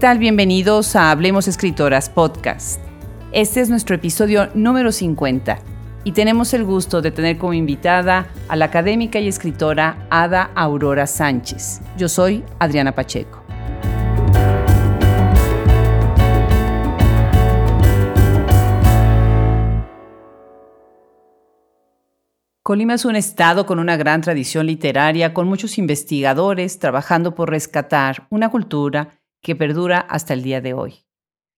¿Qué tal? Bienvenidos a Hablemos Escritoras Podcast. Este es nuestro episodio número 50 y tenemos el gusto de tener como invitada a la académica y escritora Ada Aurora Sánchez. Yo soy Adriana Pacheco. Colima es un estado con una gran tradición literaria, con muchos investigadores trabajando por rescatar una cultura que perdura hasta el día de hoy.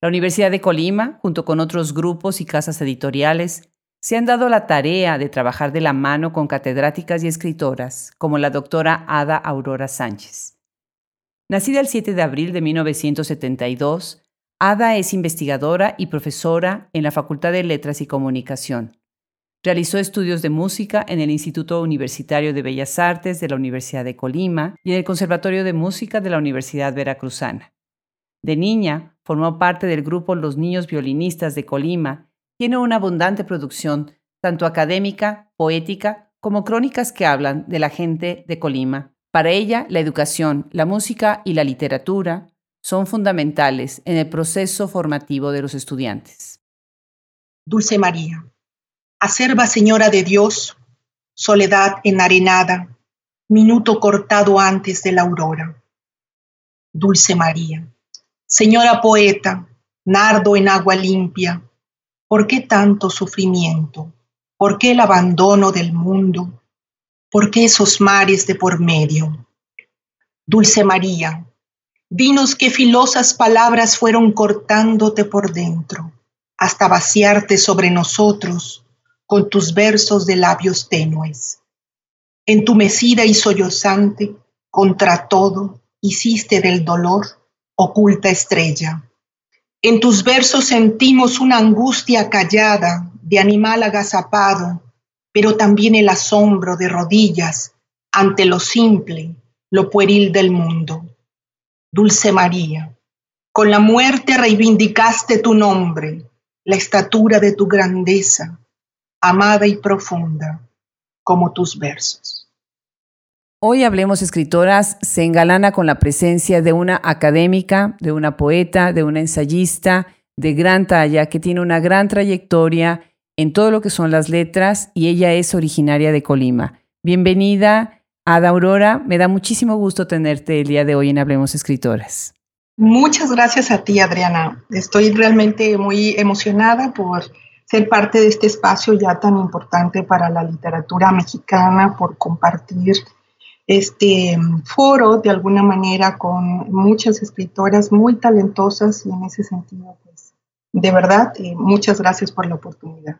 La Universidad de Colima, junto con otros grupos y casas editoriales, se han dado la tarea de trabajar de la mano con catedráticas y escritoras como la doctora Ada Aurora Sánchez. Nacida el 7 de abril de 1972, Ada es investigadora y profesora en la Facultad de Letras y Comunicación. Realizó estudios de música en el Instituto Universitario de Bellas Artes de la Universidad de Colima y en el Conservatorio de Música de la Universidad Veracruzana. De niña, formó parte del grupo Los Niños Violinistas de Colima. Tiene una abundante producción, tanto académica, poética, como crónicas que hablan de la gente de Colima. Para ella, la educación, la música y la literatura son fundamentales en el proceso formativo de los estudiantes. Dulce María acerba Señora de Dios, soledad enarenada, minuto cortado antes de la aurora. Dulce María, Señora poeta, nardo en agua limpia, ¿por qué tanto sufrimiento? ¿Por qué el abandono del mundo? ¿Por qué esos mares de por medio? Dulce María, dinos qué filosas palabras fueron cortándote por dentro, hasta vaciarte sobre nosotros con tus versos de labios tenues. Entumecida y sollozante, contra todo, hiciste del dolor oculta estrella. En tus versos sentimos una angustia callada de animal agazapado, pero también el asombro de rodillas ante lo simple, lo pueril del mundo. Dulce María, con la muerte reivindicaste tu nombre, la estatura de tu grandeza, amada y profunda como tus versos. Hoy Hablemos Escritoras se engalana con la presencia de una académica, de una poeta, de una ensayista de gran talla que tiene una gran trayectoria en todo lo que son las letras y ella es originaria de Colima. Bienvenida, Ada Aurora. Me da muchísimo gusto tenerte el día de hoy en Hablemos Escritoras. Muchas gracias a ti, Adriana. Estoy realmente muy emocionada por ser parte de este espacio ya tan importante para la literatura mexicana, por compartir este foro de alguna manera con muchas escritoras muy talentosas y en ese sentido, pues, de verdad, eh, muchas gracias por la oportunidad.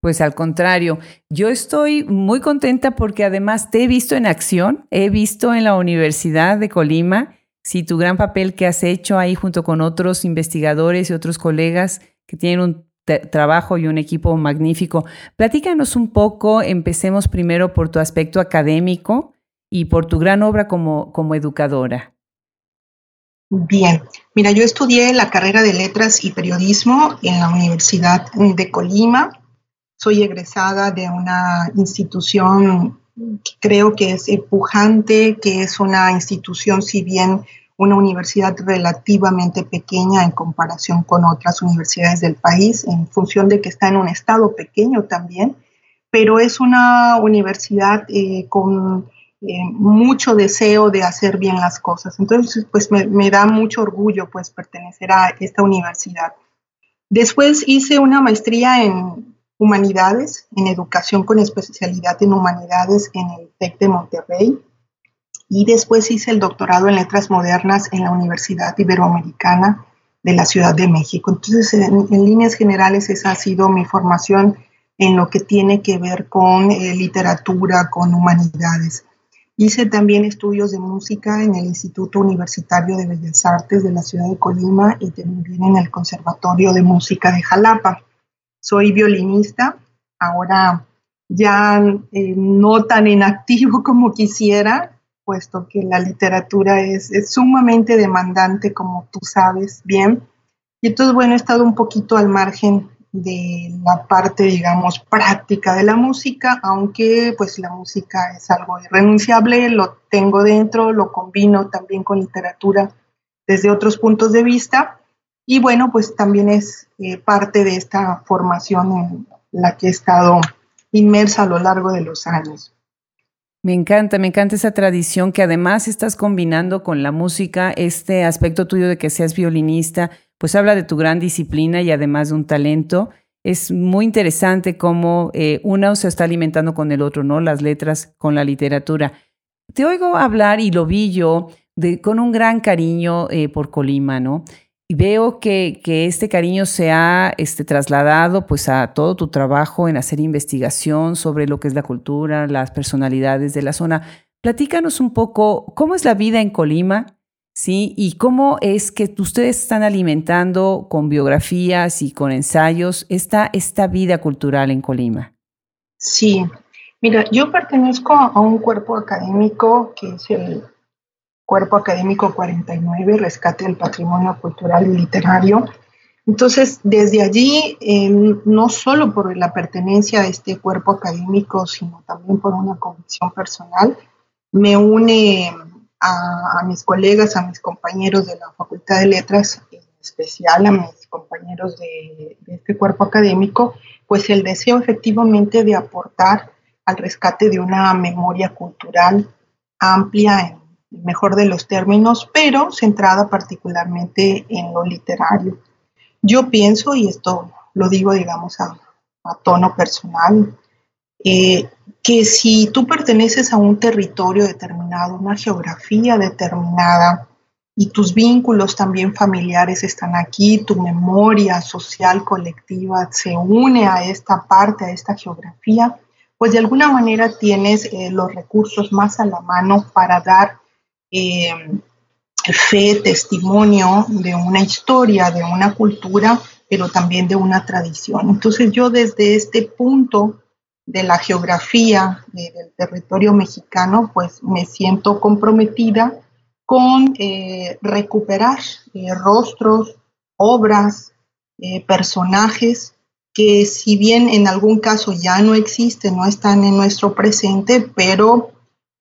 Pues al contrario, yo estoy muy contenta porque además te he visto en acción, he visto en la Universidad de Colima, sí, tu gran papel que has hecho ahí junto con otros investigadores y otros colegas que tienen un trabajo y un equipo magnífico. Platícanos un poco, empecemos primero por tu aspecto académico y por tu gran obra como, como educadora. Bien, mira, yo estudié la carrera de letras y periodismo en la Universidad de Colima. Soy egresada de una institución que creo que es pujante, que es una institución, si bien una universidad relativamente pequeña en comparación con otras universidades del país, en función de que está en un estado pequeño también, pero es una universidad eh, con eh, mucho deseo de hacer bien las cosas. Entonces, pues me, da mucho orgullo pues pertenecer a esta universidad. Después hice una maestría en humanidades, en educación con especialidad en humanidades en el TEC de Monterrey y después hice el doctorado en letras modernas en la Universidad Iberoamericana de la Ciudad de México. Entonces, en, líneas generales, esa ha sido mi formación en lo que tiene que ver con eh, literatura, con humanidades. Hice también estudios de música en el Instituto Universitario de Bellas Artes de la ciudad de Colima y también en el Conservatorio de Música de Jalapa. Soy violinista, ahora ya eh, no tan en activo como quisiera, puesto que la literatura es, sumamente demandante, como tú sabes bien. Y entonces, bueno, he estado un poquito al margen de la parte, digamos, práctica de la música, aunque pues la música es algo irrenunciable, lo tengo dentro, lo combino también con literatura desde otros puntos de vista. Y bueno, pues también es eh, parte de esta formación en la que he estado inmersa a lo largo de los años. Me encanta, me encanta esa tradición que además estás combinando con la música, este aspecto tuyo de que seas violinista, pues habla de tu gran disciplina y además de un talento. Es muy interesante cómo eh, uno se está alimentando con el otro, ¿no? Las letras con la literatura. Te oigo hablar y lo vi yo con un gran cariño eh, por Colima, ¿no? Y veo que, que, este cariño se ha este, trasladado pues a todo tu trabajo en hacer investigación sobre lo que es la cultura, las personalidades de la zona. Platícanos un poco cómo es la vida en Colima, ¿sí? Y cómo es que ustedes están alimentando con biografías y con ensayos esta, esta vida cultural en Colima. Sí, mira, yo pertenezco a un cuerpo académico que es el Cuerpo Académico 49, Rescate del Patrimonio Cultural y Literario. Entonces, desde allí, no solo por la pertenencia a este cuerpo académico, sino también por una convicción personal, me une a, mis colegas, a mis compañeros de la Facultad de Letras, en especial a mis compañeros de, este cuerpo académico, pues el deseo efectivamente de aportar al rescate de una memoria cultural amplia en mejor de los términos, pero centrada particularmente en lo literario. Yo pienso, y esto lo digo, digamos, a, tono personal, eh, que si tú perteneces a un territorio determinado, una geografía determinada, y tus vínculos también familiares están aquí, tu memoria social colectiva se une a esta parte, a esta geografía, pues de alguna manera tienes eh, los recursos más a la mano para dar eh, fe, testimonio de una historia, de una cultura, pero también de una tradición. Entonces yo desde este punto de la geografía del territorio mexicano, pues me siento comprometida con eh, recuperar eh, rostros, obras, personajes que si bien en algún caso ya no existen, no están en nuestro presente, pero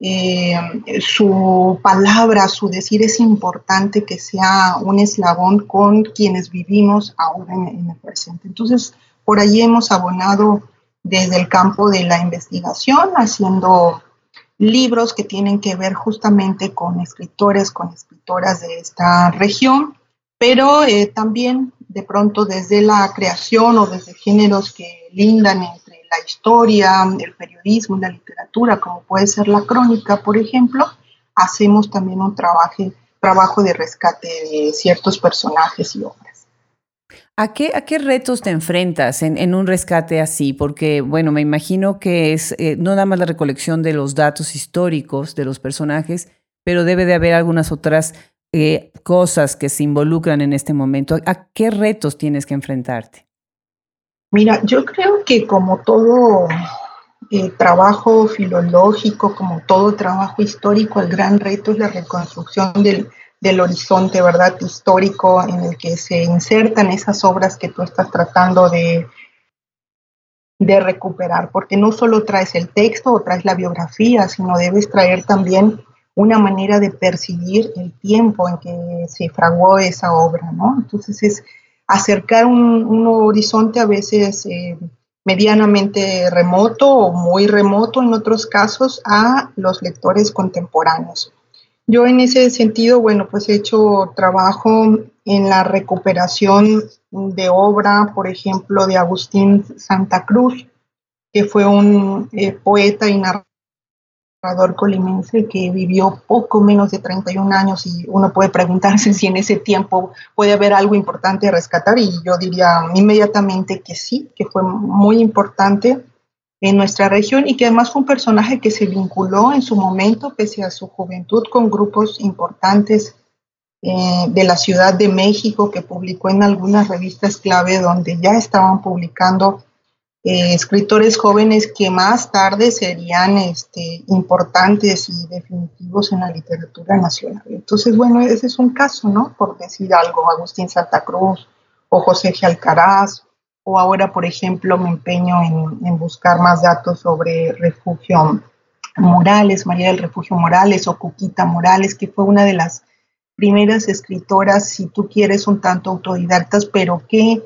eh, su palabra, su decir es importante que sea un eslabón con quienes vivimos ahora en, el presente. Entonces, por allí hemos abonado desde el campo de la investigación, haciendo libros que tienen que ver justamente con escritores, con escritoras de esta región, pero eh, también de pronto desde la creación o desde géneros que lindan en la historia, el periodismo, la literatura, como puede ser la crónica, por ejemplo, hacemos también un trabajo de rescate de ciertos personajes y obras. ¿A qué, ¿A qué retos te enfrentas en, un rescate así? Porque, bueno, me imagino que es eh, no nada más la recolección de los datos históricos de los personajes, pero debe de haber algunas otras eh, cosas que se involucran en este momento. ¿A qué retos tienes que enfrentarte? Mira, yo creo que como todo eh, trabajo filológico, como todo trabajo histórico, el gran reto es la reconstrucción del, horizonte, ¿verdad? Histórico en el que se insertan esas obras que tú estás tratando de, de recuperar, porque no solo traes el texto o traes la biografía, sino debes traer también una manera de percibir el tiempo en que se fraguó esa obra, ¿no? Entonces es acercar un, horizonte a veces eh, medianamente remoto o muy remoto en otros casos a los lectores contemporáneos. Yo en ese sentido, bueno, pues he hecho trabajo en la recuperación de obra, por ejemplo, de Agustín Santa Cruz, que fue un eh, poeta y narrador colimense que vivió poco menos de 31 años y uno puede preguntarse si en ese tiempo puede haber algo importante a rescatar y yo diría inmediatamente que sí, que fue muy importante en nuestra región y que además fue un personaje que se vinculó en su momento, pese a su juventud, con grupos importantes eh, de la Ciudad de México, que publicó en algunas revistas clave donde ya estaban publicando eh, escritores jóvenes que más tarde serían este, importantes y definitivos en la literatura nacional. Entonces, bueno, ese es un caso, ¿no? Por decir algo, Agustín Santa Cruz o José G. Alcaraz, o ahora, por ejemplo, me empeño en, buscar más datos sobre refugio Morales, María del Refugio Morales o Cuquita Morales, que fue una de las primeras escritoras, si tú quieres, un tanto autodidactas, pero que,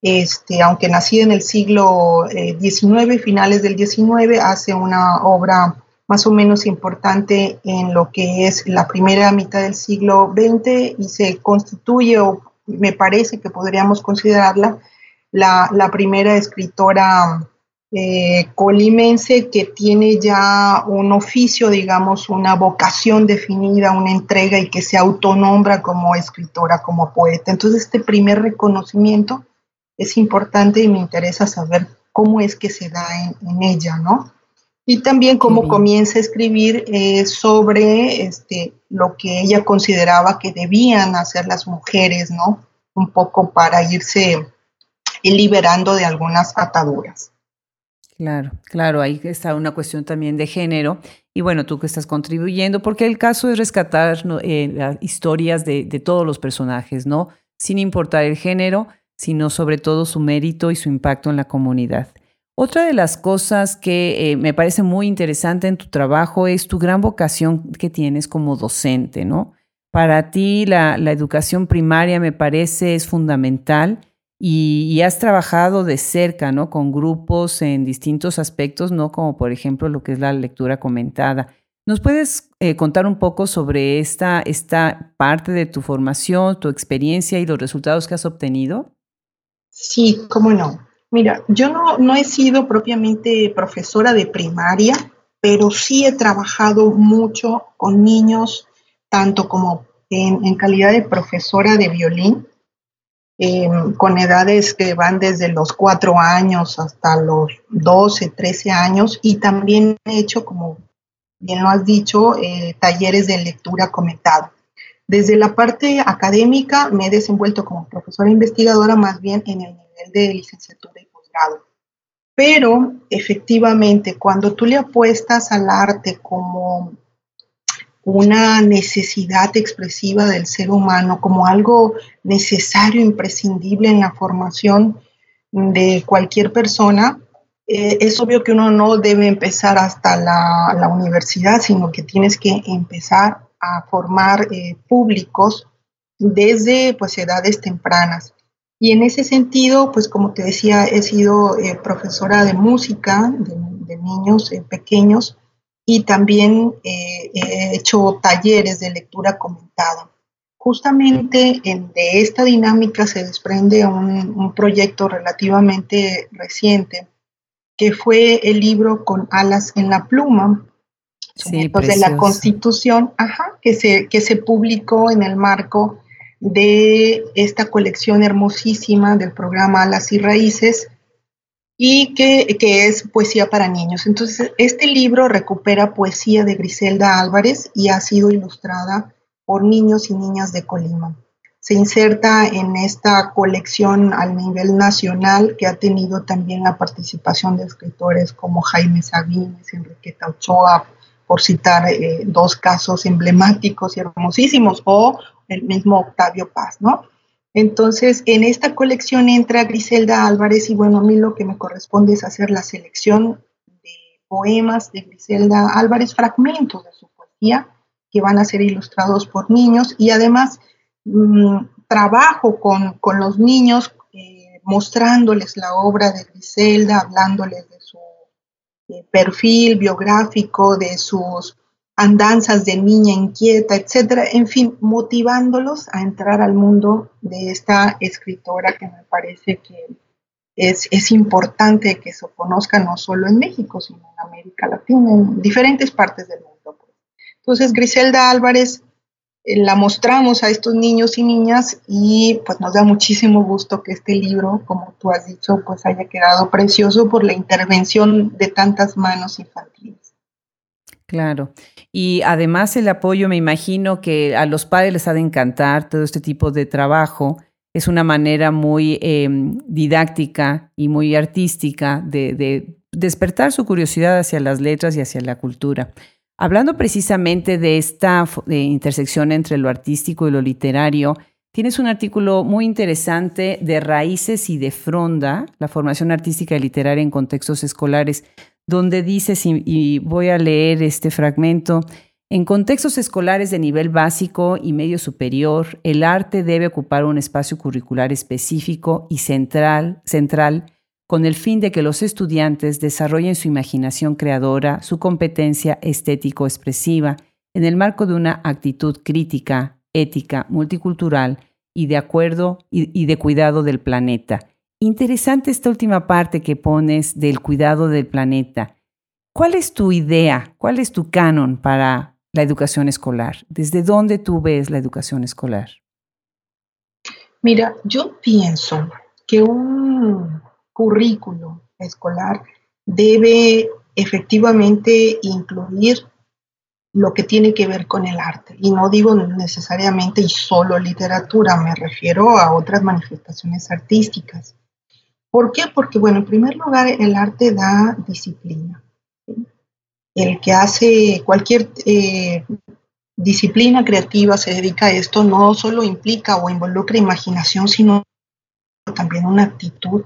este, aunque nacida en el siglo XIX, eh, finales del XIX, hace una obra más o menos importante en lo que es la primera mitad del siglo XX y se constituye, o me parece que podríamos considerarla, la, la primera escritora eh, colimense que tiene ya un oficio, digamos, una vocación definida, una entrega y que se autonombra como escritora, como poeta. Entonces, este primer reconocimiento es importante y me interesa saber cómo es que se da en, ella, ¿no? Y también cómo comienza a escribir eh, sobre este, lo que ella consideraba que debían hacer las mujeres, ¿no? Un poco para irse liberando de algunas ataduras. Claro, claro, ahí está una cuestión también de género. Y bueno, tú que estás contribuyendo, porque el caso es rescatar eh, las historias de, todos los personajes, ¿no? Sin importar el género, sino sobre todo su mérito y su impacto en la comunidad. Otra de las cosas que eh, me parece muy interesante en tu trabajo es tu gran vocación que tienes como docente, ¿no? Para ti la, la educación primaria me parece es fundamental y, has trabajado de cerca, ¿no? Con grupos en distintos aspectos, ¿no? Como por ejemplo lo que es la lectura comentada. ¿Nos puedes eh, contar un poco sobre esta, esta parte de tu formación, tu experiencia y los resultados que has obtenido? Sí, cómo no. Mira, yo no, no he sido propiamente profesora de primaria, pero sí he trabajado mucho con niños, tanto como en, en calidad de profesora de violín, Em, con edades que van desde los 4 años hasta los 12, 13 años y también he hecho, como bien lo has dicho, eh, talleres de lectura comentada. Desde la parte académica me he desenvuelto como profesora investigadora más bien en el nivel de licenciatura y posgrado. Pero efectivamente, cuando tú le apuestas al arte como una necesidad expresiva del ser humano como algo necesario, imprescindible en la formación de cualquier persona, eh, es obvio que uno no debe empezar hasta la, universidad, sino que tienes que empezar a formar eh, públicos desde pues, edades tempranas. Y en ese sentido, pues como te decía, he sido eh, profesora de música de niños pequeños y también eh, he hecho talleres de lectura comentada. Justamente en, de esta dinámica se desprende un, proyecto relativamente reciente, que fue el libro Con alas en la pluma, de la Constitución, ajá, que, se, que se publicó en el marco de esta colección hermosísima del programa Alas y Raíces, y que, es poesía para niños. Entonces, este libro recupera poesía de Griselda Álvarez y ha sido ilustrada por niños y niñas de Colima. Se inserta en esta colección al nivel nacional que ha tenido también la participación de escritores como Jaime Sabines, Enriqueta Ochoa, por citar eh, dos casos emblemáticos y hermosísimos, o el mismo Octavio Paz, ¿no? Entonces, en esta colección entra Griselda Álvarez y bueno, a mí lo que me corresponde es hacer la selección de poemas de Griselda Álvarez, fragmentos de su poesía que van a ser ilustrados por niños y además mm, trabajo con, los niños eh, mostrándoles la obra de Griselda, hablándoles de su eh, perfil biográfico, de sus andanzas de niña inquieta, etcétera, en fin, motivándolos a entrar al mundo de esta escritora que me parece que es, es, importante que se conozca no solo en México, sino en América Latina, en diferentes partes del mundo. Pues. Entonces, Griselda Álvarez eh, la mostramos a estos niños y niñas y pues nos da muchísimo gusto que este libro, como tú has dicho, pues haya quedado precioso por la intervención de tantas manos infantiles. Claro. Y además el apoyo, me imagino que a los padres les ha de encantar todo este tipo de trabajo. Es una manera muy em, didáctica y muy artística de, despertar su curiosidad hacia las letras y hacia la cultura. Hablando precisamente de esta intersección entre lo artístico y lo literario, tienes un artículo muy interesante de raíces y de fronda, la formación artística y literaria en contextos escolares donde dices, y, voy a leer este fragmento, En contextos escolares de nivel básico y medio superior, el arte debe ocupar un espacio curricular específico y central, central con el fin de que los estudiantes desarrollen su imaginación creadora, su competencia estético-expresiva, en el marco de una actitud crítica, ética, multicultural y de acuerdo y, de cuidado del planeta. Interesante esta última parte que pones del cuidado del planeta. ¿Cuál es tu idea? ¿Cuál es tu canon para la educación escolar? ¿Desde dónde tú ves la educación escolar? Mira, yo pienso que un currículo escolar debe efectivamente incluir lo que tiene que ver con el arte. Y no digo necesariamente y solo literatura, me refiero a otras manifestaciones artísticas. ¿Por qué? Porque, bueno, en primer lugar, el arte da disciplina. El que hace cualquier eh, disciplina creativa, se dedica a esto, no solo implica o involucra imaginación, sino también una actitud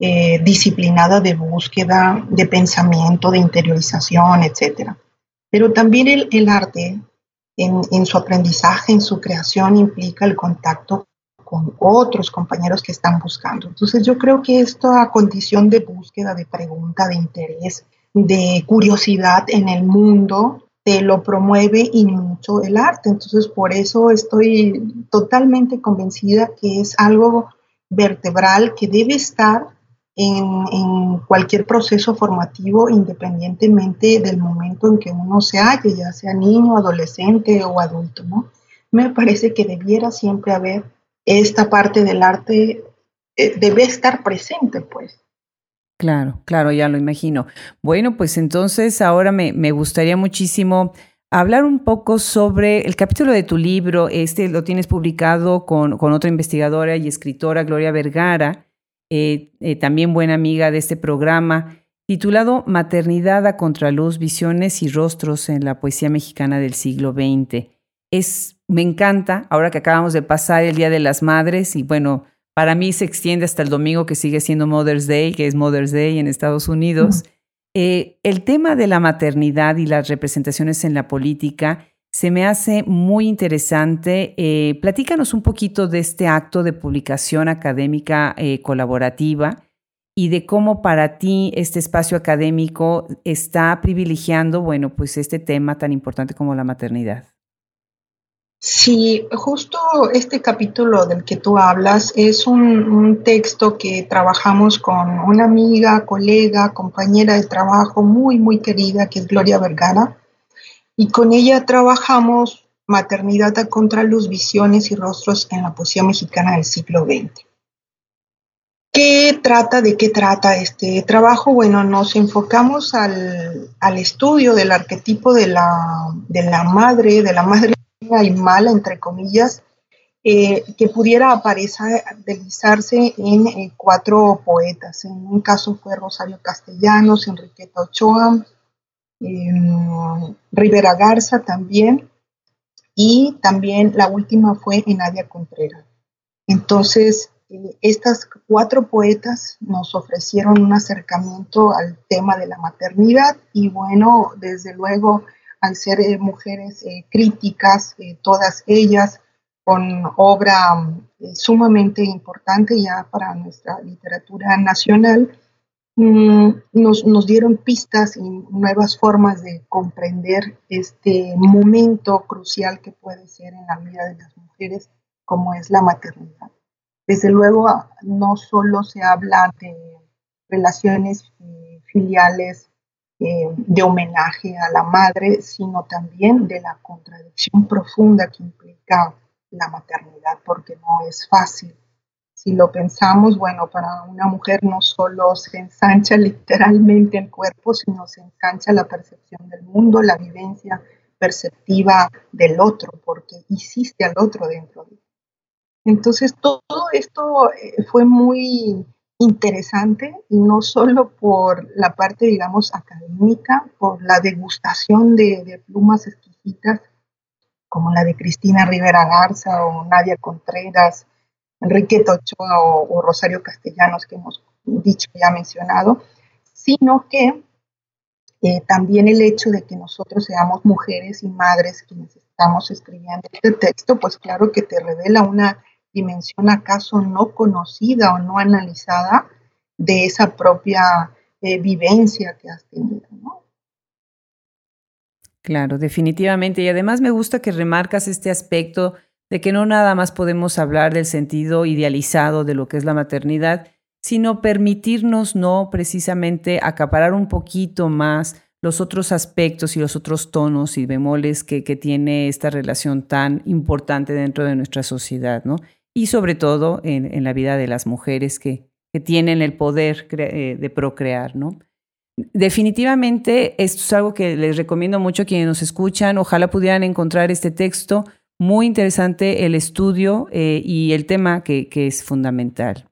eh, disciplinada de búsqueda, de pensamiento, de interiorización, etcétera. Pero también el, arte, en, su aprendizaje, en su creación, implica el contacto con otros compañeros que están buscando. Entonces yo creo que esta condición de búsqueda, de pregunta, de interés, de curiosidad en el mundo, te lo promueve y mucho el arte. Entonces por eso estoy totalmente convencida que es algo vertebral que debe estar en, cualquier proceso formativo independientemente del momento en que uno se halle, ya sea niño, adolescente o adulto, ¿no? Me parece que debiera siempre haber esta parte del arte, eh, debe estar presente, pues. Claro, claro, ya lo imagino. Bueno, pues entonces ahora me, me gustaría muchísimo hablar un poco sobre el capítulo de tu libro. Este lo tienes publicado con, con otra investigadora y escritora, Gloria Vergara. Eh, eh, también buena amiga de este programa, titulado Maternidad a Contraluz, Visiones y Rostros en la Poesía Mexicana del siglo XX. Es, me encanta, ahora que acabamos de pasar el Día de las Madres, y bueno, para mí se extiende hasta el domingo que sigue siendo Mother's Day, que es Mother's Day en Estados Unidos. Eh, el tema de la maternidad y las representaciones en la política se me hace muy interesante. Eh, platícanos un poquito de este acto de publicación académica eh, colaborativa y de cómo para ti este espacio académico está privilegiando, bueno, pues este tema tan importante como la maternidad. Sí, justo este capítulo del que tú hablas es un texto que trabajamos con una amiga, colega, compañera de trabajo muy, muy querida, que es Gloria Vergara y con ella trabajamos maternidad a contraluz, visiones y rostros en la poesía mexicana del siglo XX. ¿Qué trata? ¿De qué trata este trabajo? Bueno, nos enfocamos al, estudio del arquetipo de la, de la, madre, de la madre y mala, entre comillas, eh, que pudiera aparecer, deslizarse en eh, cuatro poetas. En un caso fue Rosario Castellanos, Enriqueta Ochoa, Rivera Garza también, y también la última fue en Nadia Contreras. Entonces, eh, estas cuatro poetas nos ofrecieron un acercamiento al tema de la maternidad y bueno, desde luego, al ser eh, mujeres eh, críticas, todas ellas con obra sumamente importante ya para nuestra literatura nacional, Mm, nos, nos, dieron pistas y nuevas formas de comprender este momento crucial que puede ser en la vida de las mujeres, como es la maternidad. Desde luego, no solo se habla de relaciones eh, filiales eh, de homenaje a la madre, sino también de la contradicción profunda que implica la maternidad, porque no es fácil. Si lo pensamos, bueno, para una mujer no solo se ensancha literalmente el cuerpo, sino se ensancha la percepción del mundo, la vivencia perceptiva del otro, porque hiciste al otro dentro de Entonces, todo esto eh, fue muy interesante y no solo por la parte, digamos, académica, por la degustación de, plumas exquisitas como la de Cristina Rivera Garza o Nadia Contreras, Enrique Ochoa o, Rosario Castellanos, que hemos dicho ya mencionado, sino que eh, también el hecho de que nosotros seamos mujeres y madres quienes estamos escribiendo este texto, pues claro que te revela una dimensión acaso no conocida o no analizada de esa propia eh, vivencia que has tenido, ¿no? Claro, definitivamente. Y además me gusta que remarcas este aspecto de que no nada más podemos hablar del sentido idealizado de lo que es la maternidad, sino permitirnos no precisamente acaparar un poquito más los otros aspectos y los otros tonos y bemoles que, tiene esta relación tan importante dentro de nuestra sociedad, ¿no? Y sobre todo en, la vida de las mujeres que, tienen el poder eh, de procrear, ¿no? Definitivamente esto es algo que les recomiendo mucho a quienes nos escuchan. Ojalá pudieran encontrar este texto. Muy interesante el estudio eh, y el tema que, que es fundamental.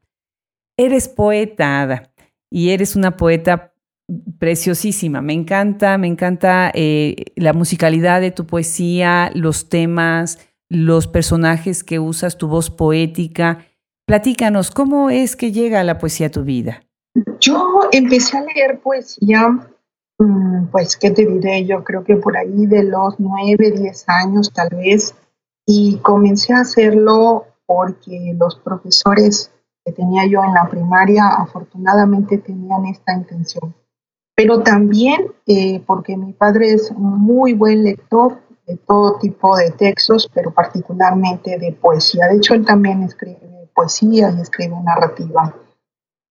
Eres poeta, Ada, y eres una poeta preciosísima. Me encanta, me encanta eh, la musicalidad de tu poesía, los temas, los personajes que usas, tu voz poética. Platícanos, ¿cómo es que llega la poesía a tu vida? Yo empecé a leer poesía, mm, pues, ¿qué te diré? Yo creo que por ahí de los nueve, diez años tal vez, y comencé a hacerlo porque los profesores que tenía yo en la primaria afortunadamente tenían esta intención pero también eh, porque mi padre es muy buen lector de todo tipo de textos, pero particularmente de poesía. De hecho, él también escribe poesía y escribe narrativa.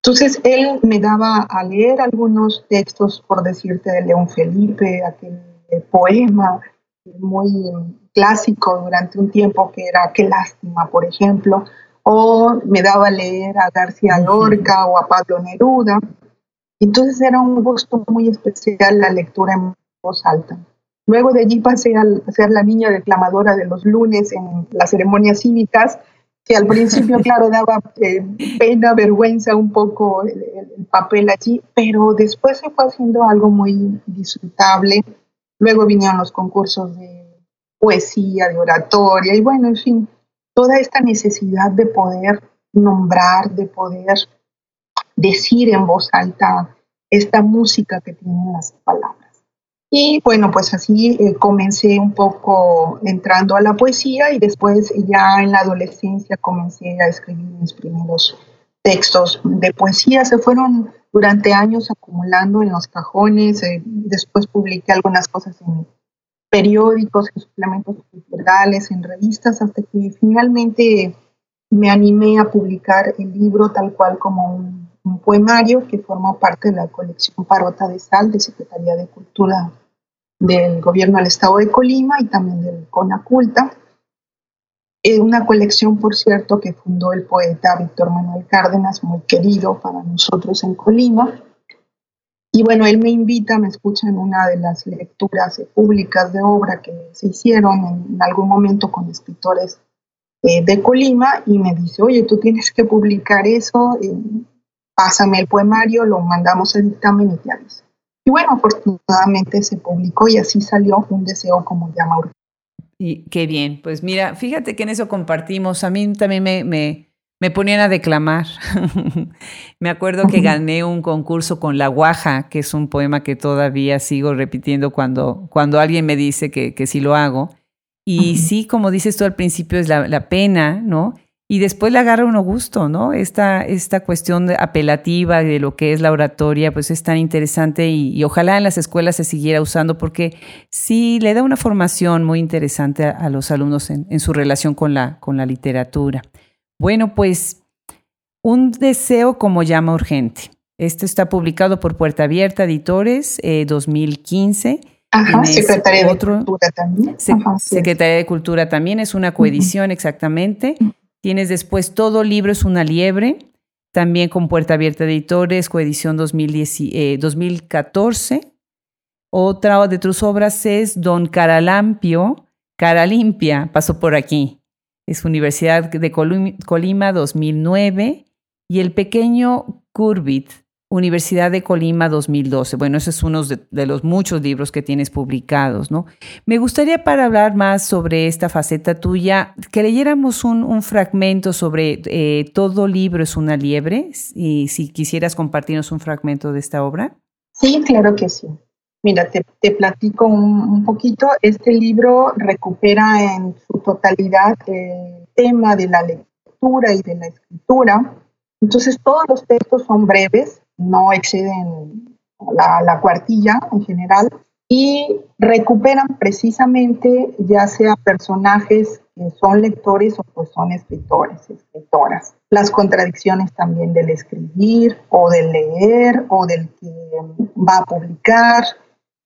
Entonces, él me daba a leer algunos textos, por decirte, de León Felipe, aquel poema muy clásico durante un tiempo que era Qué lástima, por ejemplo, o me daba a leer a García Lorca o a Pablo Neruda. Entonces era un gusto muy especial la lectura en voz alta. Luego de allí pasé a ser la niña declamadora de los lunes en las ceremonias cívicas, que al principio, claro, daba eh, pena, vergüenza un poco el, el, papel allí, pero después se fue haciendo algo muy disfrutable. Luego vinieron los concursos de poesía, de oratoria, y bueno, en fin, toda esta necesidad de poder nombrar, de poder decir en voz alta esta música que tienen las palabras. Y bueno, pues así eh, comencé un poco entrando a la poesía y después ya en la adolescencia comencé a escribir mis primeros textos de poesía. Se fueron durante años acumulando en los cajones, eh, después publiqué algunas cosas en periódicos, en suplementos culturales, en revistas, hasta que finalmente me animé a publicar el libro tal cual como un un poemario que formó parte de la colección Parota de Sal de Secretaría de Cultura del Gobierno del Estado de Colima y también del CONACULTA. Es una colección, por cierto, que fundó el poeta Víctor Manuel Cárdenas, muy querido para nosotros en Colima. Y bueno, él me invita, me escucha en una de las lecturas públicas de obra que se hicieron en, algún momento con escritores eh, de Colima y me dice, oye, tú tienes que publicar eso, pásame el poemario, lo mandamos al dictamen y te aviso. Y bueno, afortunadamente se publicó y así salió un deseo como llama Y qué bien, pues mira, fíjate que en eso compartimos. A mí también me, me, me ponían a declamar. me acuerdo que gané un concurso con La Guaja, que es un poema que todavía sigo repitiendo cuando, cuando alguien me dice que, que sí lo hago. Y sí, como dices tú al principio, es la, la pena, ¿no? Y después le agarra uno gusto, ¿no? Esta, esta cuestión apelativa de lo que es la oratoria, pues es tan interesante y, ojalá en las escuelas se siguiera usando porque sí le da una formación muy interesante a, los alumnos en, su relación con la, con la literatura. Bueno, pues un deseo como llama urgente. Esto está publicado por Puerta Abierta Editores 2015. Eh, Ajá, Secretaría de Cultura también. Secretaría de Cultura también, es una coedición exactamente. Tienes después Todo libro es una liebre, también con Puerta Abierta Editores, coedición 2014. Eh, Otra de tus obras es Don Caralampio, Cara Limpia, pasó por aquí. Es Universidad de Colima 2009. Y El Pequeño Curvit, Universidad de Colima 2012. Bueno, ese es uno de, los muchos libros que tienes publicados, ¿no? Me gustaría para hablar más sobre esta faceta tuya, que leyéramos un, fragmento sobre eh, Todo libro es una liebre, y si quisieras compartirnos un fragmento de esta obra. Sí, claro que sí. Mira, te, platico un, poquito. Este libro recupera en su totalidad el tema de la lectura y de la escritura. Entonces, todos los textos son breves, no exceden la, la cuartilla en general, y recuperan precisamente ya sea personajes que son lectores o pues son escritores, escritoras. Las contradicciones también del escribir o del leer o del que va a publicar,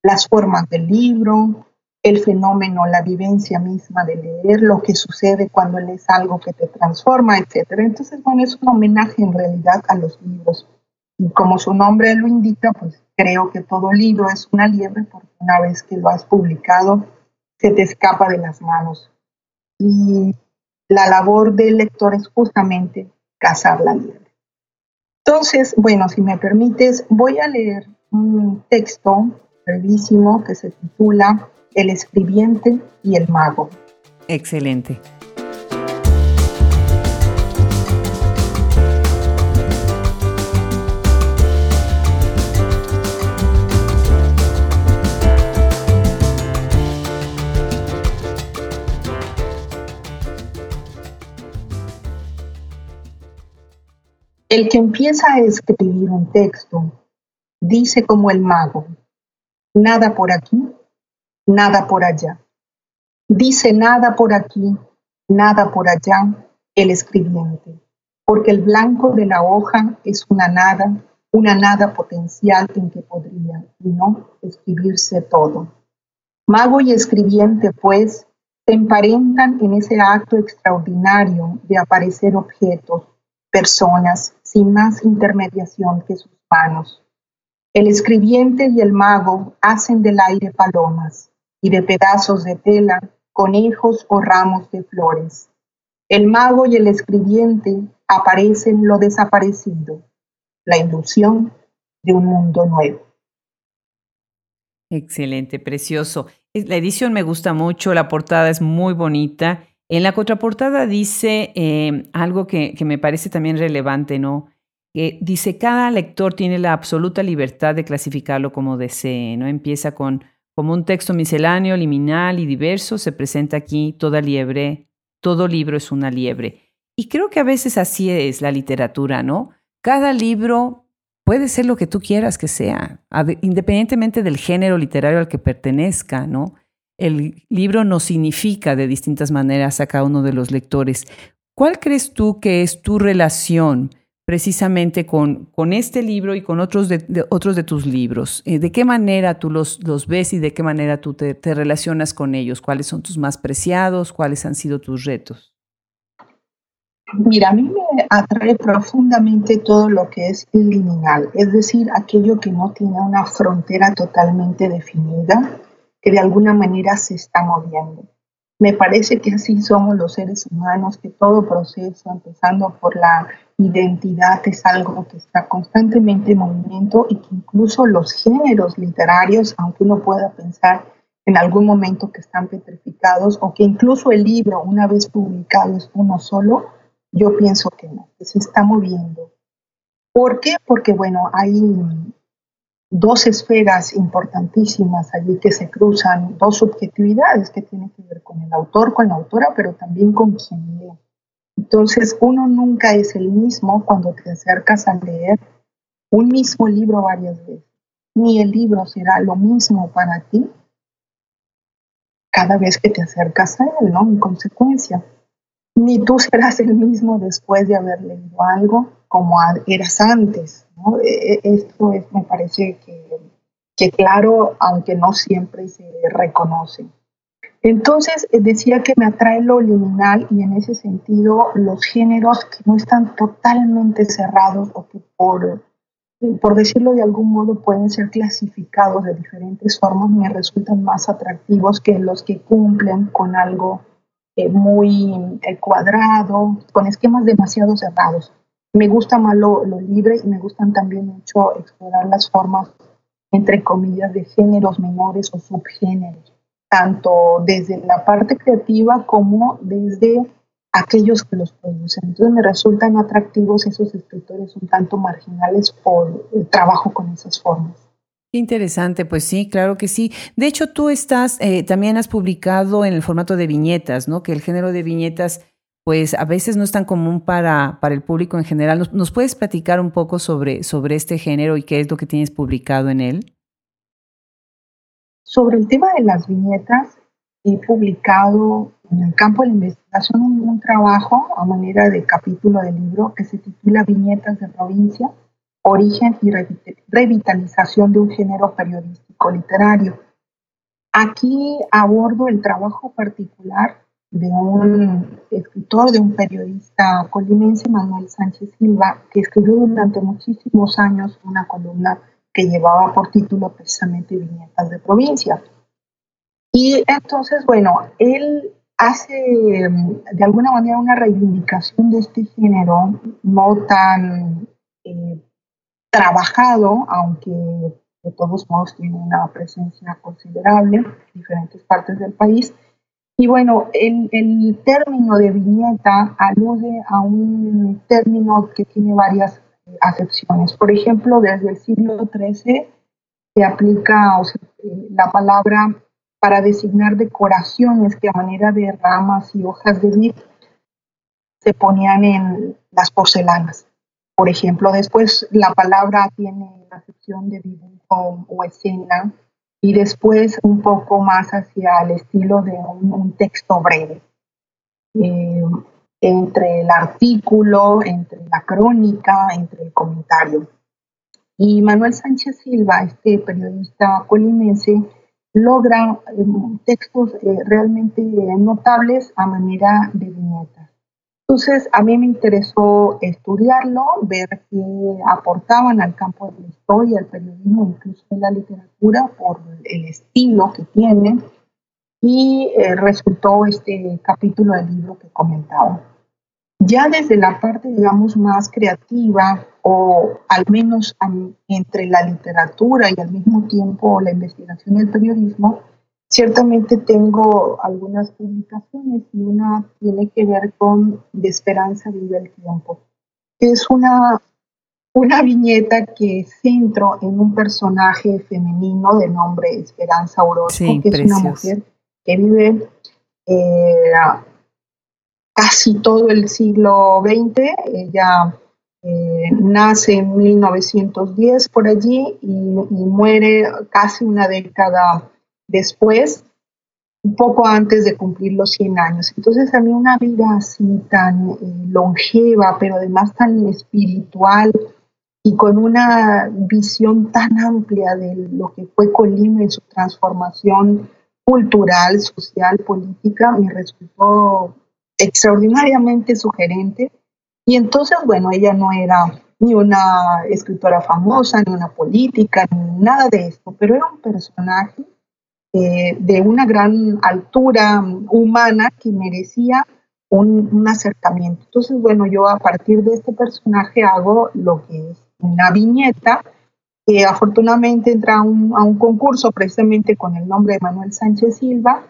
las formas del libro, el fenómeno, la vivencia misma de leer, lo que sucede cuando lees algo que te transforma, etc. Entonces, bueno, es un homenaje en realidad a los libros. Y como su nombre lo indica, pues creo que todo libro es una liebre porque una vez que lo has publicado, se te escapa de las manos. Y la labor del lector es justamente cazar la liebre. Entonces, bueno, si me permites, voy a leer un texto brevísimo que se titula El escribiente y el mago. Excelente. El que empieza a escribir un texto dice como el mago, nada por aquí, nada por allá. Dice nada por aquí, nada por allá el escribiente, porque el blanco de la hoja es una nada, una nada potencial en que podría, y no, escribirse todo. Mago y escribiente, pues, se emparentan en ese acto extraordinario de aparecer objetos, personas, sin más intermediación que sus manos. El escribiente y el mago hacen del aire palomas y de pedazos de tela conejos o ramos de flores. El mago y el escribiente aparecen lo desaparecido, la ilusión de un mundo nuevo. Excelente, precioso. La edición me gusta mucho, la portada es muy bonita. En la contraportada dice eh, algo que, que me parece también relevante, ¿no? dice, cada lector tiene la absoluta libertad de clasificarlo como desee, ¿no? Empieza con como un texto misceláneo, liminal y diverso, se presenta aquí toda liebre, todo libro es una liebre. Y creo que a veces así es la literatura, ¿no? Cada libro puede ser lo que tú quieras que sea, independientemente del género literario al que pertenezca, ¿no? El libro nos significa de distintas maneras a cada uno de los lectores. ¿Cuál crees tú que es tu relación? precisamente con, con este libro y con otros de, otros de tus libros. Eh, ¿De qué manera tú los, los ves y de qué manera tú te, relacionas con ellos? ¿Cuáles son tus más preciados? ¿Cuáles han sido tus retos? Mira, a mí me atrae profundamente todo lo que es liminal, es decir, aquello que no tiene una frontera totalmente definida, que de alguna manera se está moviendo. Me parece que así somos los seres humanos, que todo proceso, empezando por la identidad, es algo que está constantemente en movimiento y que incluso los géneros literarios, aunque uno pueda pensar en algún momento que están petrificados o que incluso el libro, una vez publicado, es uno solo, yo pienso que no, que se está moviendo. ¿Por qué? Porque, bueno, hay dos esferas importantísimas allí que se cruzan, dos subjetividades que tienen que ver con el autor, con la autora, pero también con quien lee. Entonces, uno nunca es el mismo cuando te acercas a leer un mismo libro varias veces. Ni el libro será lo mismo para ti cada vez que te acercas a él, ¿no? En consecuencia. Ni tú serás el mismo después de haber leído algo como eras antes. E, e, esto es, me parece que, que claro, aunque no siempre se reconoce. Entonces eh, decía que me atrae lo liminal y en ese sentido los géneros que no están totalmente cerrados o que por, por decirlo de algún modo pueden ser clasificados de diferentes formas me resultan más atractivos que los que cumplen con algo eh, muy eh, cuadrado, con esquemas demasiado cerrados me gusta más lo, libre y me gustan también mucho explorar las formas, entre comillas, de géneros menores o subgéneros, tanto desde la parte creativa como desde aquellos que los producen. Entonces me resultan atractivos esos escritores un tanto marginales por el trabajo con esas formas. Interesante, pues sí, claro que sí. De hecho, tú estás, eh, también has publicado en el formato de viñetas, ¿no? Que el género de viñetas, pues a veces no es tan común para, para el público en general. ¿Nos, puedes platicar un poco sobre, sobre este género y qué es lo que tienes publicado en él? Sobre el tema de las viñetas, he publicado en el campo de la investigación un, un trabajo a manera de capítulo del libro que se titula Viñetas de provincia origen y revitalización de un género periodístico literario. Aquí abordo el trabajo particular de un escritor, de un periodista colimense, Manuel Sánchez Silva, que escribió durante muchísimos años una columna que llevaba por título precisamente Viñetas de Provincia. Y entonces, bueno, él hace de alguna manera una reivindicación de este género no tan eh, trabajado, aunque de todos modos tiene una presencia considerable en diferentes partes del país. Y bueno, el, término de viñeta alude a un término que tiene varias acepciones. Por ejemplo, desde el siglo XIII se aplica la palabra para designar decoraciones que a manera de ramas y hojas de vid se ponían en las porcelanas. Por ejemplo, después la palabra tiene la sección de dibujo o escena y después un poco más hacia el estilo de un, texto breve. Eh, entre el artículo, entre la crónica, entre el comentario. Y Manuel Sánchez Silva, este periodista colimense, logra eh, textos eh, realmente notables a manera de viñetas. Entonces, a mí me interesó estudiarlo, ver qué aportaban al campo de la historia, al periodismo, incluso en la literatura, por el estilo que tiene, y eh, resultó este capítulo del libro que comentaba. Ya desde la parte, digamos, más creativa, o al menos entre la literatura y al mismo tiempo la investigación y el periodismo, Ciertamente tengo algunas publicaciones y una tiene que ver con De Esperanza vive el tiempo. Es una, una viñeta que centro en un personaje femenino de nombre Esperanza Orozco, que es una mujer que vive eh, casi todo el siglo XX. Ella eh, nace en 1910 por allí y, y muere casi una década después, un poco antes de cumplir los 100 años. Entonces a mí una vida así tan eh, longeva, pero además tan espiritual y con una visión tan amplia de lo que fue Colima en su transformación cultural, social, política, me resultó extraordinariamente sugerente. Y entonces, bueno, ella no era ni una escritora famosa, ni una política, ni nada de esto, pero era un personaje eh, de una gran altura humana que merecía un, acercamiento. Entonces, bueno, yo a partir de este personaje hago lo que es una viñeta que afortunadamente entra a un, concurso precisamente con el nombre de Manuel Sánchez Silva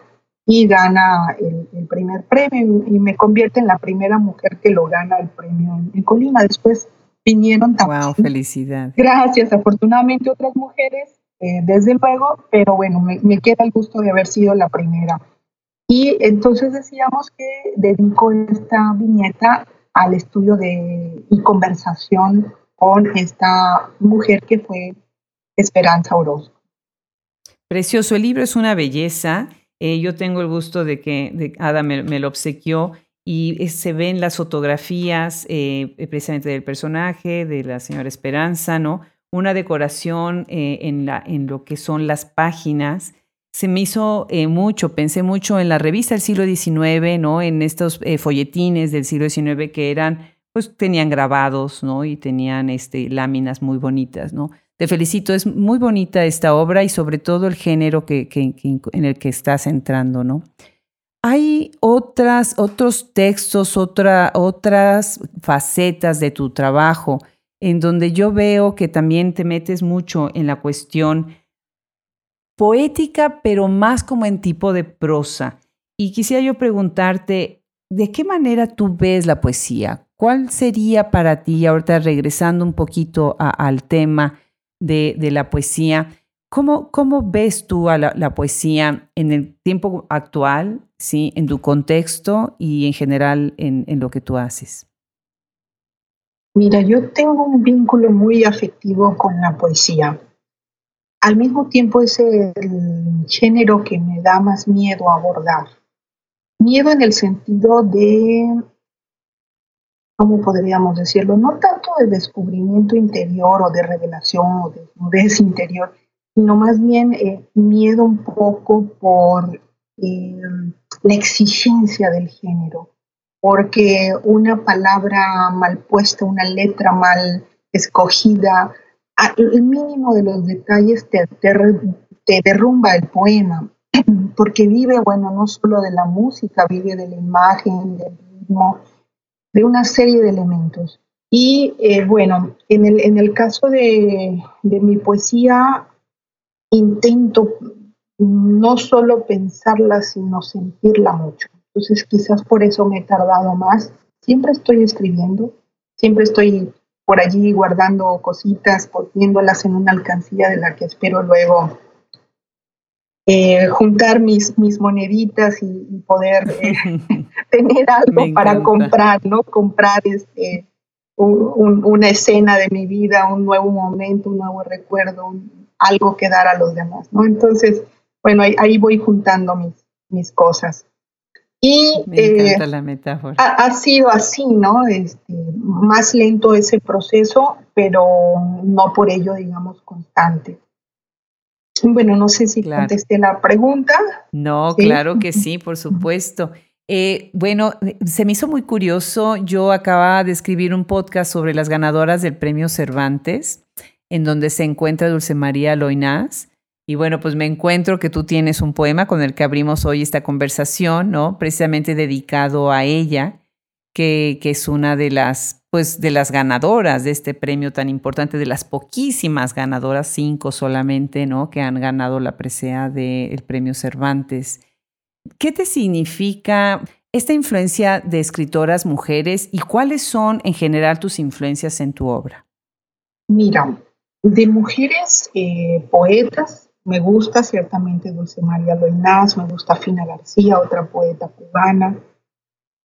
y gana el, primer premio y me convierte en la primera mujer que lo gana el premio en, Colima. Después vinieron también. Wow, felicidad. Gracias. Afortunadamente otras mujeres eh, desde luego, pero bueno, me, queda el gusto de haber sido la primera. Y entonces decíamos que dedico esta viñeta al estudio de, y conversación con esta mujer que fue Esperanza Orozco. Precioso, el libro es una belleza. Eh, yo tengo el gusto de que Ada me, lo obsequió y se ven las fotografías eh, precisamente del personaje, de la señora Esperanza, ¿no? Una decoración eh, en, la, en lo que son las páginas. Se me hizo eh, mucho, pensé mucho en la revista del siglo XIX, ¿no? En estos eh, folletines del siglo XIX que eran, pues tenían grabados, ¿no? Y tenían este, láminas muy bonitas, ¿no? Te felicito, es muy bonita esta obra y sobre todo el género que, en el que estás entrando, ¿no? Hay otras, otros textos, otra, otras facetas de tu trabajo en donde yo veo que también te metes mucho en la cuestión poética, pero más como en tipo de prosa. Y quisiera yo preguntarte, ¿de qué manera tú ves la poesía? ¿Cuál sería para ti, ahorita regresando un poquito al tema de, la poesía, ¿Cómo, ¿Cómo, ves tú a la, poesía en el tiempo actual, ¿sí? en tu contexto y en general en, en, lo que tú haces? Mira, yo tengo un vínculo muy afectivo con la poesía. Al mismo tiempo es el género que me da más miedo abordar. Miedo en el sentido de ¿cómo podríamos decirlo? No tanto de descubrimiento interior o de revelación o de desnudez interior, sino más bien eh, miedo un poco por eh, la exigencia del género, porque una palabra mal puesta, una letra mal escogida, el mínimo de los detalles te, derrumba el poema, porque vive, bueno, no solo de la música, vive de la imagen, del ritmo, de una serie de elementos. Y eh, bueno, en el, en el caso de, de, mi poesía, intento no solo pensarla, sino sentirla mucho. Entonces quizás por eso me he tardado más. Siempre estoy escribiendo, siempre estoy por allí guardando cositas, poniéndolas en una alcancía de la que espero luego eh, juntar mis, mis moneditas y, poder eh, tener algo para comprar, ¿no? Comprar este, una escena de mi vida, un nuevo momento, un nuevo recuerdo, algo que dar a los demás, ¿no? Entonces, bueno, ahí, voy juntando mis, mis cosas. Y Me encanta eh, la metáfora. Ha, sido así, ¿no? Este, más lento ese proceso, pero no por ello, digamos, constante. Bueno, no sé si contesté la pregunta. No, claro que sí, por supuesto. Eh, bueno, se me hizo muy curioso. Yo acababa de escribir un podcast sobre las ganadoras del premio Cervantes, en donde se encuentra Dulce María Loinás. Y bueno, pues me encuentro que tú tienes un poema con el que abrimos hoy esta conversación, ¿no? Precisamente dedicado a ella, que, que es una de las pues de las ganadoras de este premio tan importante, de las poquísimas ganadoras, cinco solamente, ¿no? Que han ganado la presea del premio Cervantes. ¿Qué te significa esta influencia de escritoras mujeres y cuáles son en general tus influencias en tu obra? Mira, de mujeres eh, poetas, me gusta ciertamente Dulce María Loinás, me gusta Fina García, otra poeta cubana,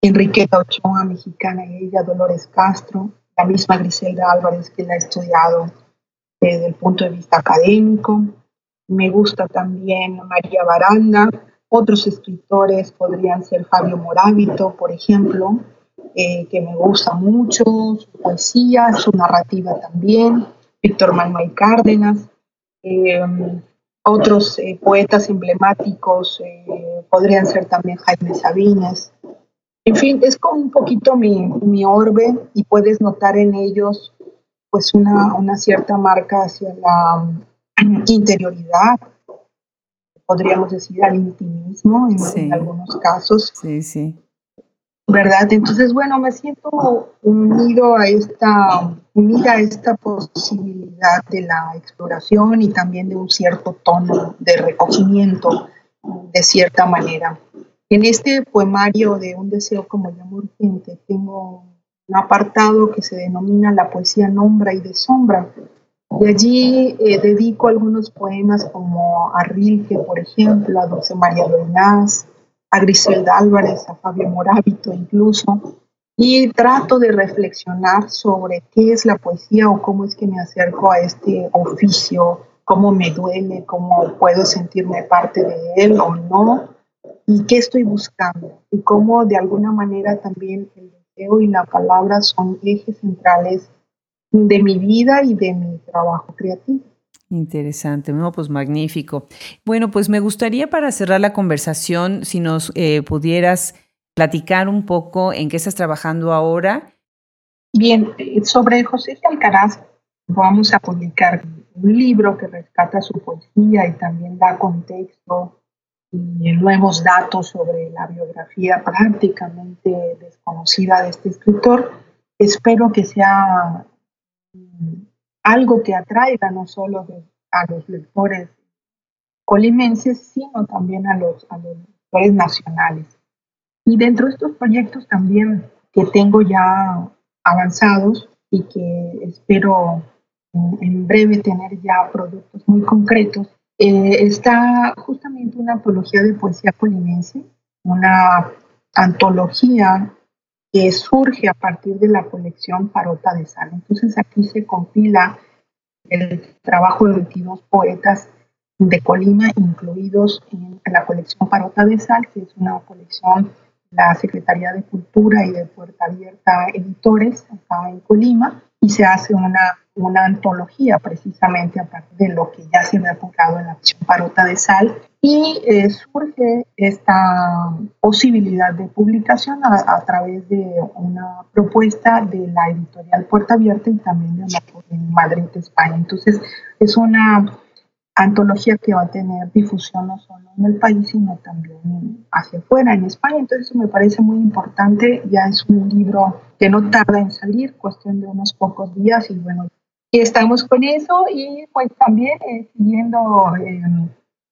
Enriqueta Ochoa, mexicana, y ella, Dolores Castro, la misma Griselda Álvarez que la ha estudiado desde el punto de vista académico. Me gusta también María Baranda. Otros escritores podrían ser Fabio Morábito, por ejemplo, eh, que me gusta mucho, su poesía, su narrativa también. Víctor Manuel Cárdenas. Eh, otros eh, poetas emblemáticos podrían ser también Jaime Sabines, en fin, es como un poquito mi, mi orbe y puedes notar en ellos pues una, una cierta marca hacia la mm, interioridad, podríamos decir al intimismo en, algunos casos. Sí, sí. ¿Verdad? Entonces, bueno, me siento unido a esta, unida a esta posibilidad de la exploración y también de un cierto tono de recogimiento de cierta manera. En este poemario de Un deseo como llamo urgente tengo un apartado que se denomina La poesía nombra y de sombra. Y allí eh, dedico algunos poemas como a Rilke, por ejemplo, a Dulce María Loinás, a Griselda Álvarez, a Fabio Morábito incluso, y trato de reflexionar sobre qué es la poesía o cómo es que me acerco a este oficio, cómo me duele, cómo puedo sentirme parte de él o no, y qué estoy buscando y cómo de alguna manera también el deseo y la palabra son ejes centrales de mi vida y de mi trabajo creativo. Interesante, no, pues magnífico. Bueno, pues me gustaría para cerrar la conversación, si nos eh, pudieras platicar un poco en qué estás trabajando ahora. Bien, sobre José Alcaraz vamos a publicar un libro que rescata su poesía y también da contexto y nuevos datos sobre la biografía prácticamente desconocida de este escritor. Espero que sea algo que atraiga no solo a los lectores colimenses, sino también a los, a los lectores nacionales. Y dentro de estos proyectos también que tengo ya avanzados y que espero en breve tener ya productos muy concretos, Eh, está justamente una antología de poesía colimense, una antología que surge a partir de la colección Parota de Sal. Entonces aquí se compila el trabajo de 22 poetas de Colima incluidos en la colección Parota de Sal, que es una colección la Secretaría de Cultura y de Puerta Abierta Editores acá en Colima y se hace una, una antología precisamente a partir de lo que ya se había publicado en la Parota de Sal y eh, surge esta posibilidad de publicación a, través de una propuesta de la editorial Puerta Abierta y también de la en Madrid, España. Entonces es una antología que va a tener difusión no solo en el país, sino también hacia afuera, en España. Entonces eso me parece muy importante. Ya es un libro que no tarda en salir, cuestión de unos pocos días y bueno, estamos con eso y pues también eh, siguiendo eh,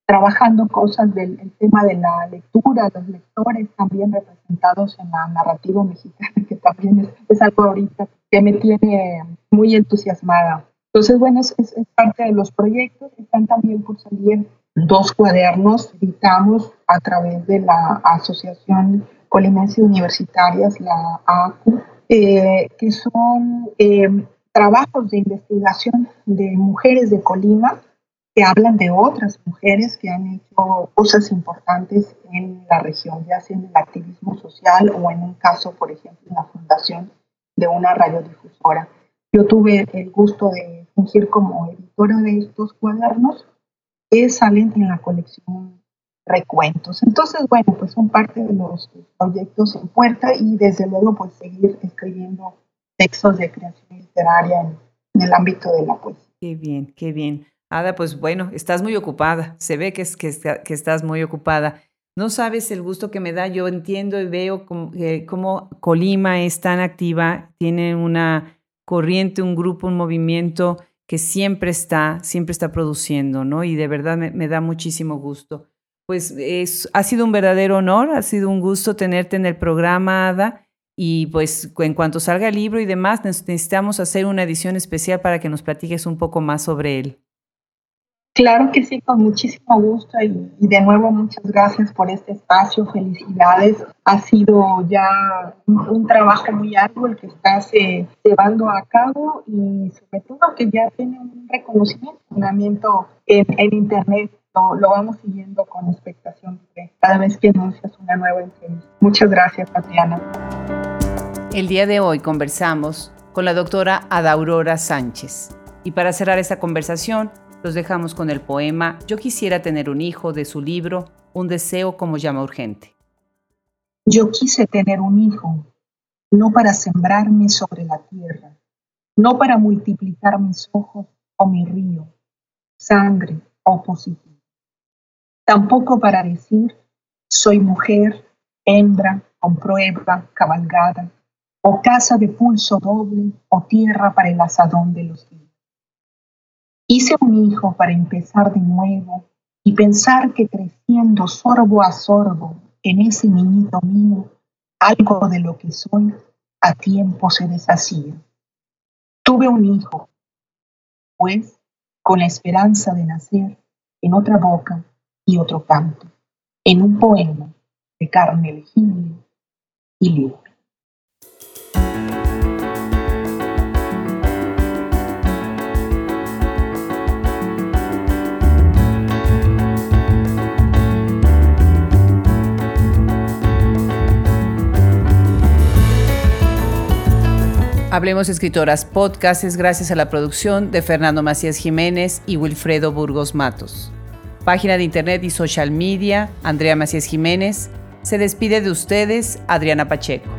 trabajando cosas del tema de la lectura, los lectores también representados en la narrativa mexicana, que también es, es algo ahorita que me tiene muy entusiasmada. Entonces, bueno, es, parte de los proyectos. Están también por salir dos cuadernos, editamos a través de la Asociación Colimense Universitarias, la ACU, eh, que son eh, trabajos de investigación de mujeres de Colima que hablan de otras mujeres que han hecho cosas importantes en la región, ya sea en el activismo social o en un caso, por ejemplo, en la fundación de una radiodifusora. Yo tuve el gusto de fungir como editora de estos cuadernos que salen en la colección Recuentos. Entonces, bueno, pues son parte de los proyectos en puerta y desde luego pues seguir escribiendo textos de creación literaria en, el ámbito de la poesía. Qué bien, qué bien. Ada, pues bueno, estás muy ocupada, se ve que, es, que, que estás muy ocupada. No sabes el gusto que me da, yo entiendo y veo eh, cómo Colima es tan activa, tiene una corriente, un grupo, un movimiento que siempre está, siempre está produciendo, ¿no? Y de verdad me, da muchísimo gusto. Pues es, ha sido un verdadero honor, ha sido un gusto tenerte en el programa, Ada. Y pues en cuanto salga el libro y demás, necesitamos hacer una edición especial para que nos platiques un poco más sobre él. Claro que sí, con muchísimo gusto y, de nuevo muchas gracias por este espacio, felicidades. Ha sido ya un, trabajo muy arduo el que estás eh, llevando a cabo y sobre todo que ya tiene un reconocimiento, en, en Internet. Lo, lo, vamos siguiendo con expectación cada vez que anuncias una nueva entrevista. Muchas gracias, Tatiana. El día de hoy conversamos con la doctora Ada Aurora Sánchez. Y para cerrar esta conversación, los dejamos con el poema Yo quisiera tener un hijo de su libro Un deseo como llama urgente. Yo quise tener un hijo, no para sembrarme sobre la tierra, no para multiplicar mis ojos o mi río, sangre o positivo. Tampoco para decir soy mujer, hembra, con prueba, cabalgada, o casa de pulso doble, o tierra para el asadón de los días. Hice un hijo para empezar de nuevo y pensar que creciendo sorbo a sorbo en ese niñito mío, algo de lo que soy a tiempo se deshacía. Tuve un hijo, pues, con la esperanza de nacer en otra boca y otro canto, en un poema de carne legible y libre. Hablemos Escritoras Podcast es gracias a la producción de Fernando Macías Jiménez y Wilfredo Burgos Matos. Página de internet y social media, Andrea Macías Jiménez. Se despide de ustedes, Adriana Pacheco.